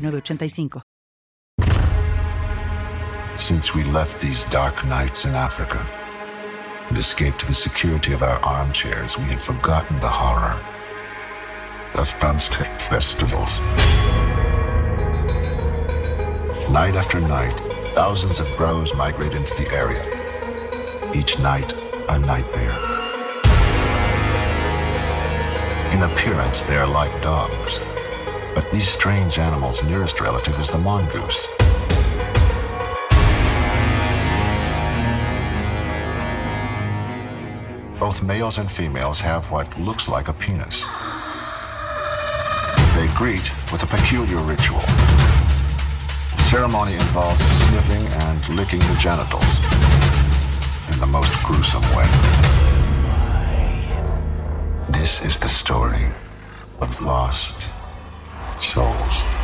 906985. Since we left these dark nights in Africa and escaped to the security of our armchairs, we had forgotten the horror of Aztec festivals. Night after night, thousands of bros migrate into the area. Each night, a nightmare. In appearance, they are like dogs. But these strange animals' nearest relative is the mongoose. Both males and females have what looks like a penis. They greet with a peculiar ritual. The ceremony involves sniffing and licking the genitals in the most gruesome way. This is the story of lost souls.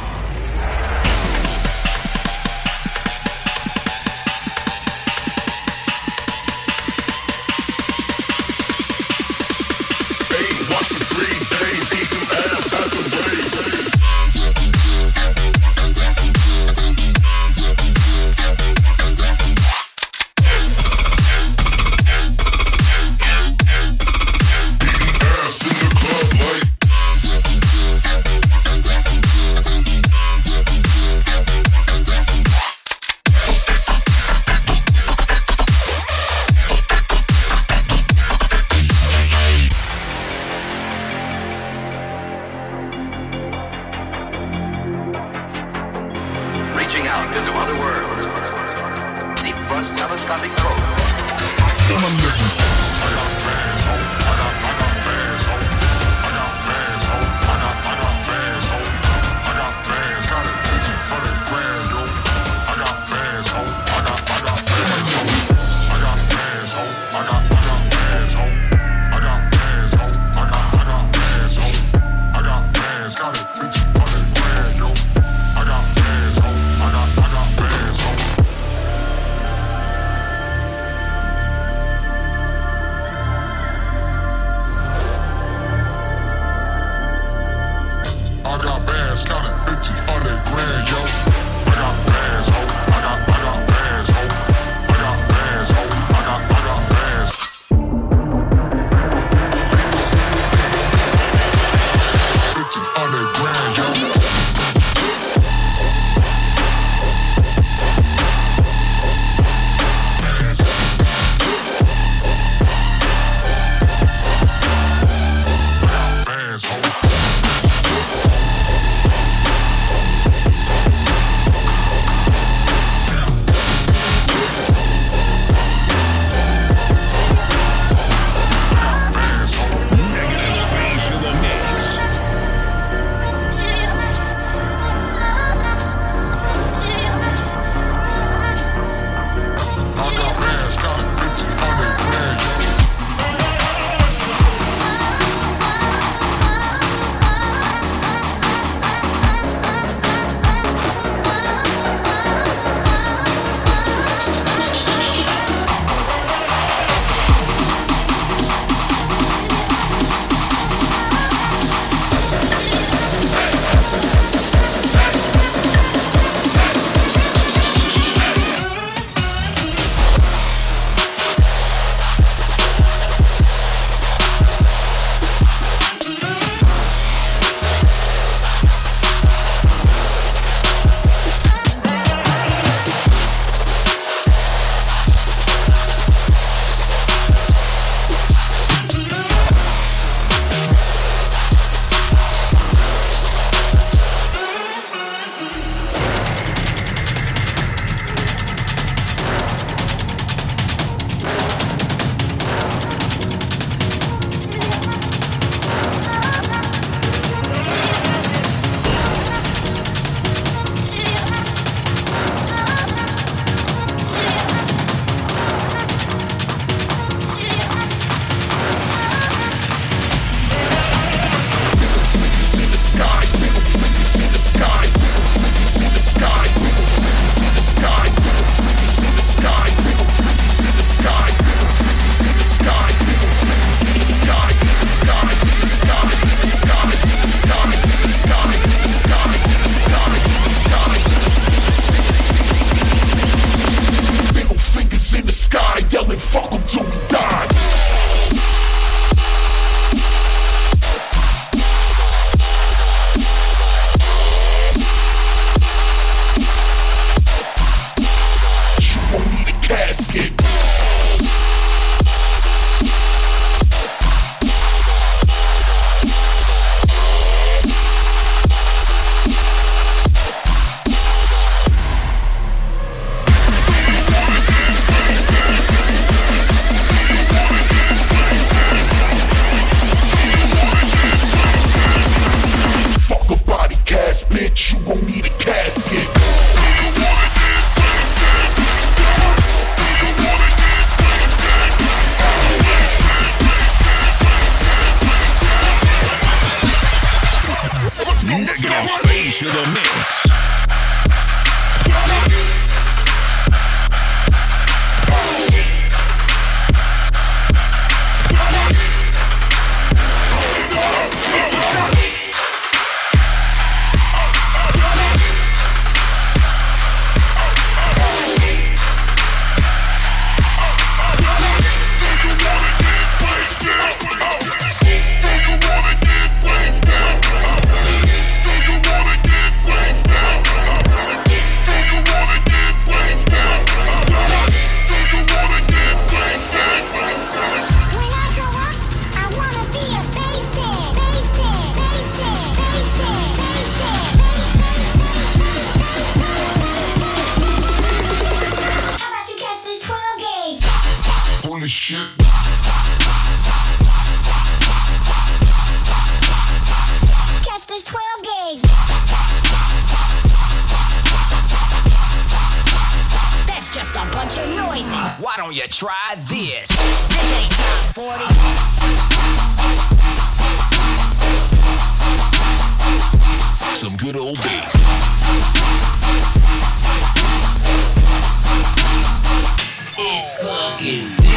Need a casket. Space of the Mix. don't you try this? This ain't top 40. Some good old bass. It's fucking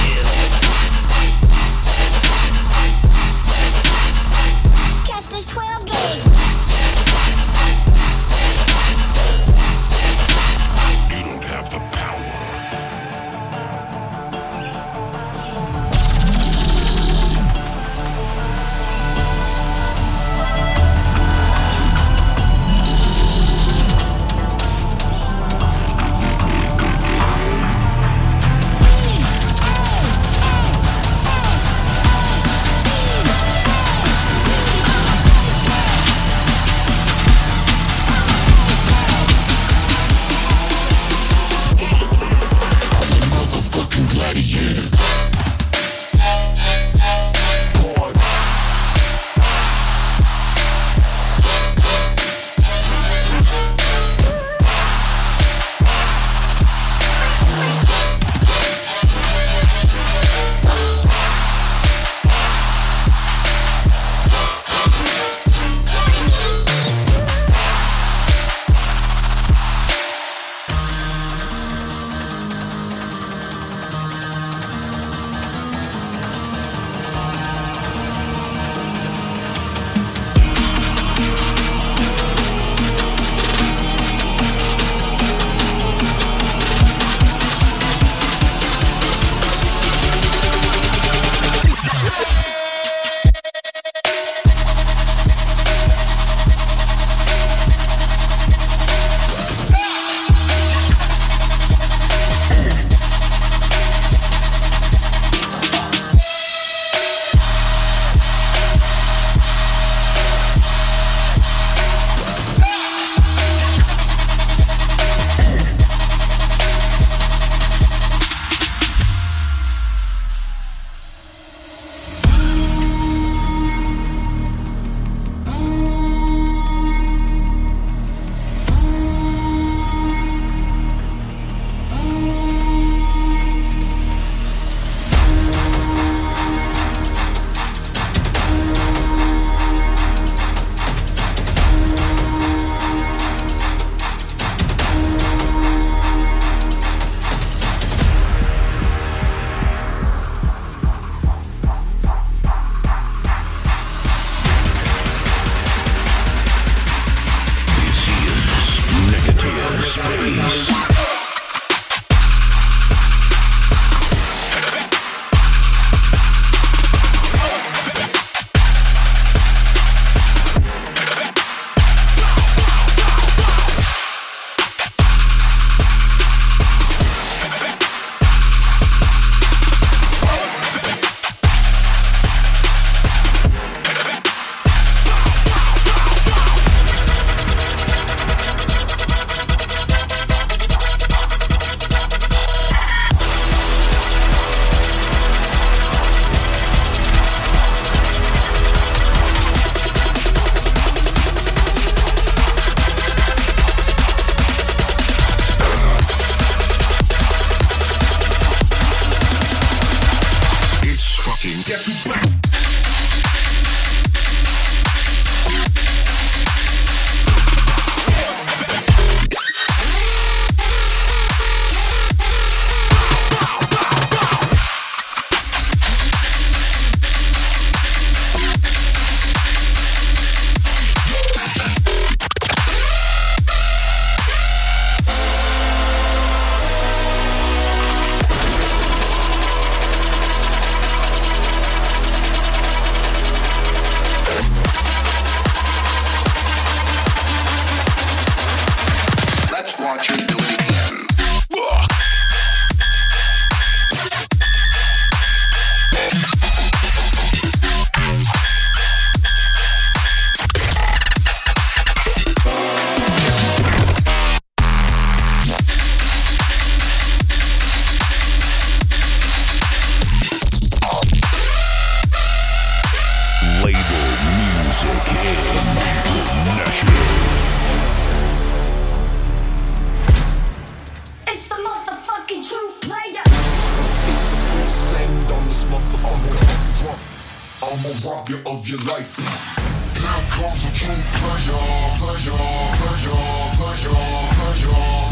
your life. Here comes a true player, player, player, player, player.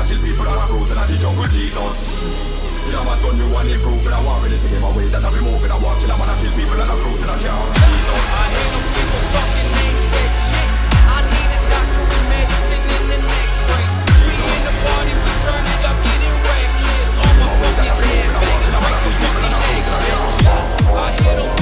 I walk till I'm on a kill people and I cruising at the jungle. Jesus. Till I'm at gun new and. I want ready to give away that I've been moving. I walk till I'm on a kill people and I. I can't. Jesus. I hear them people talking, ain't said shit. I need a doctor with medicine in the neck brace. We in the party, we turn it up, getting reckless. All my fucking headbangers break the fucking. Yeah. I hear them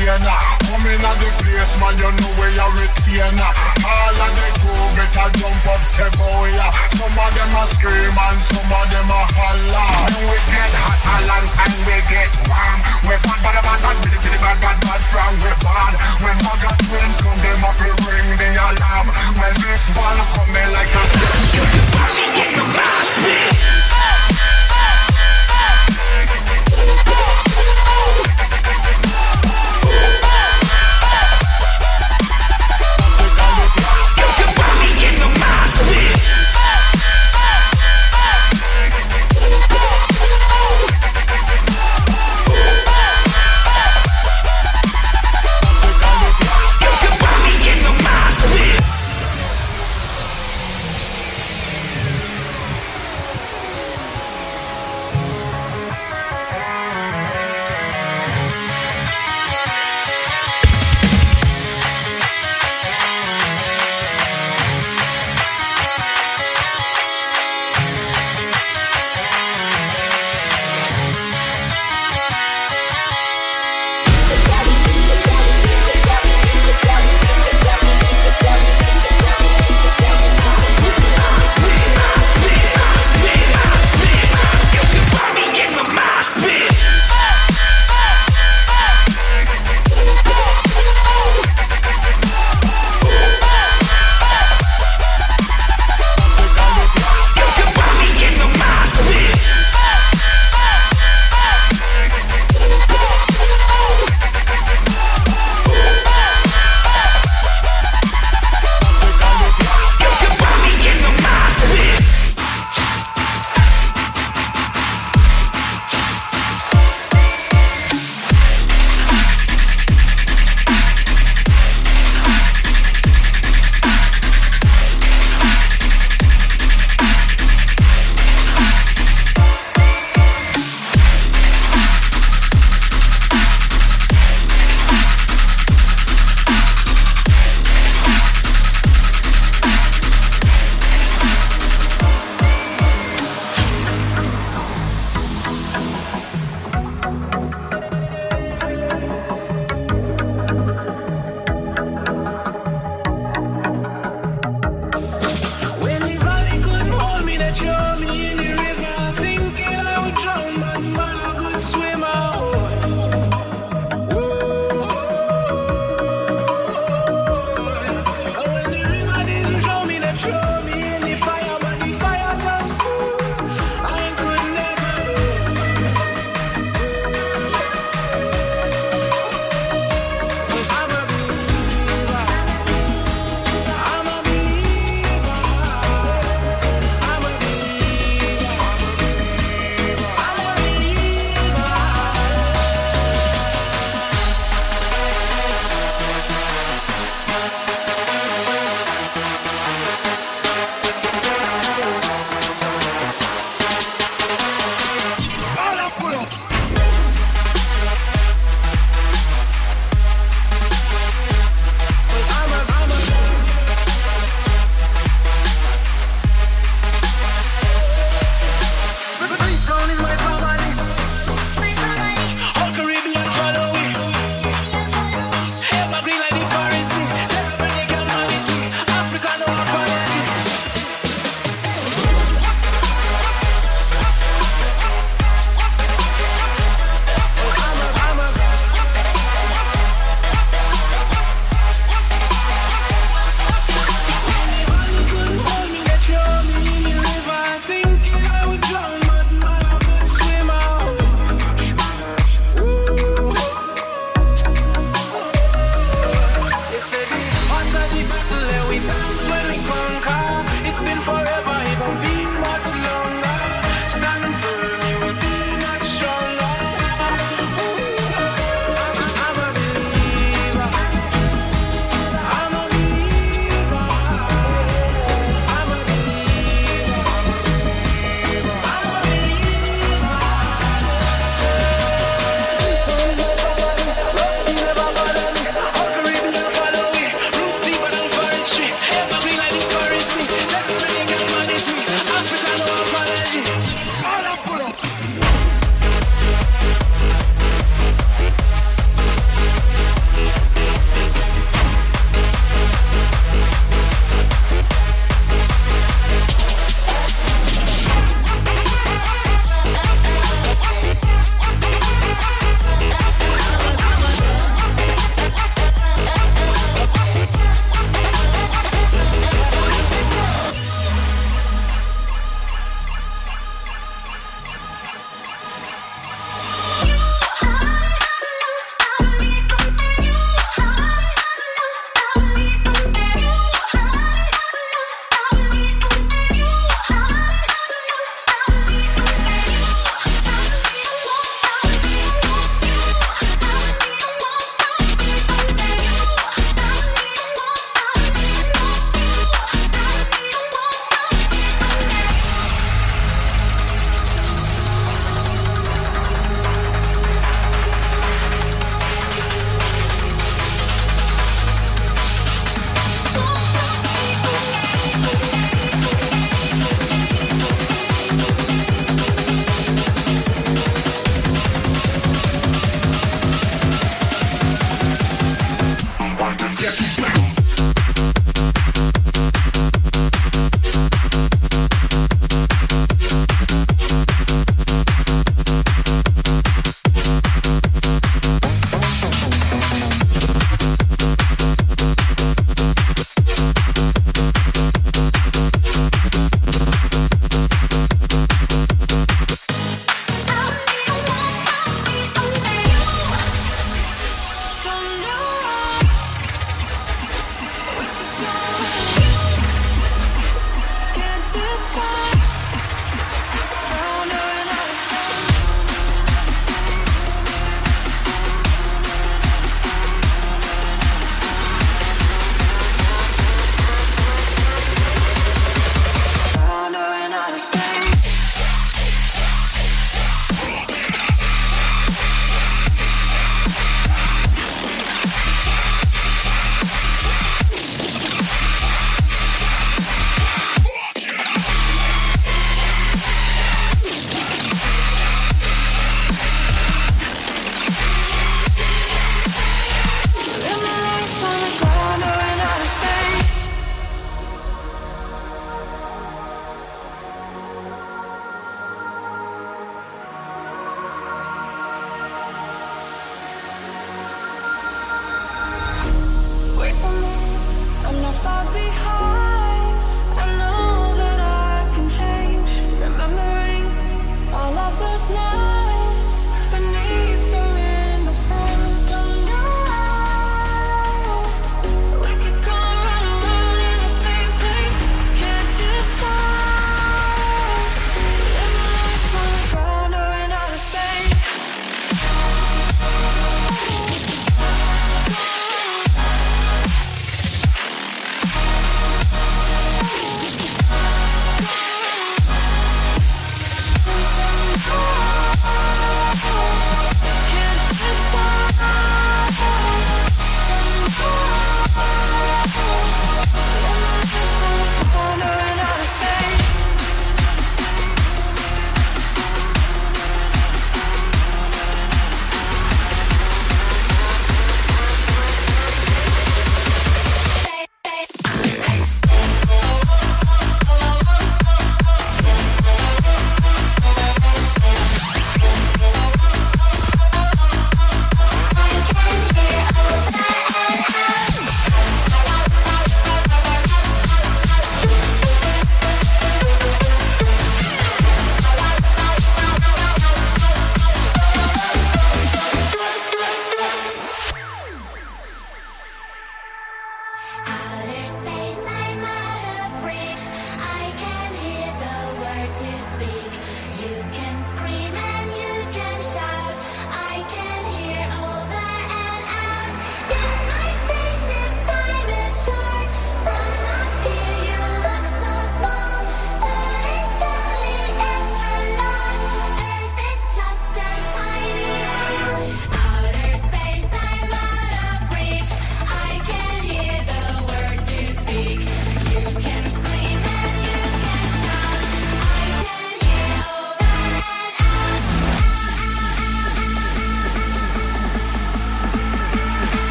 entertainer in at the place man you know where you retainer All of the crew better jump up say boy. Some of them a scream some of them a holler When we get hot a long time we get warm. We bad bad bad bad billy billy bad bad bad from we bad. When mugger twins come them up we ring the alarm. When this one come in like a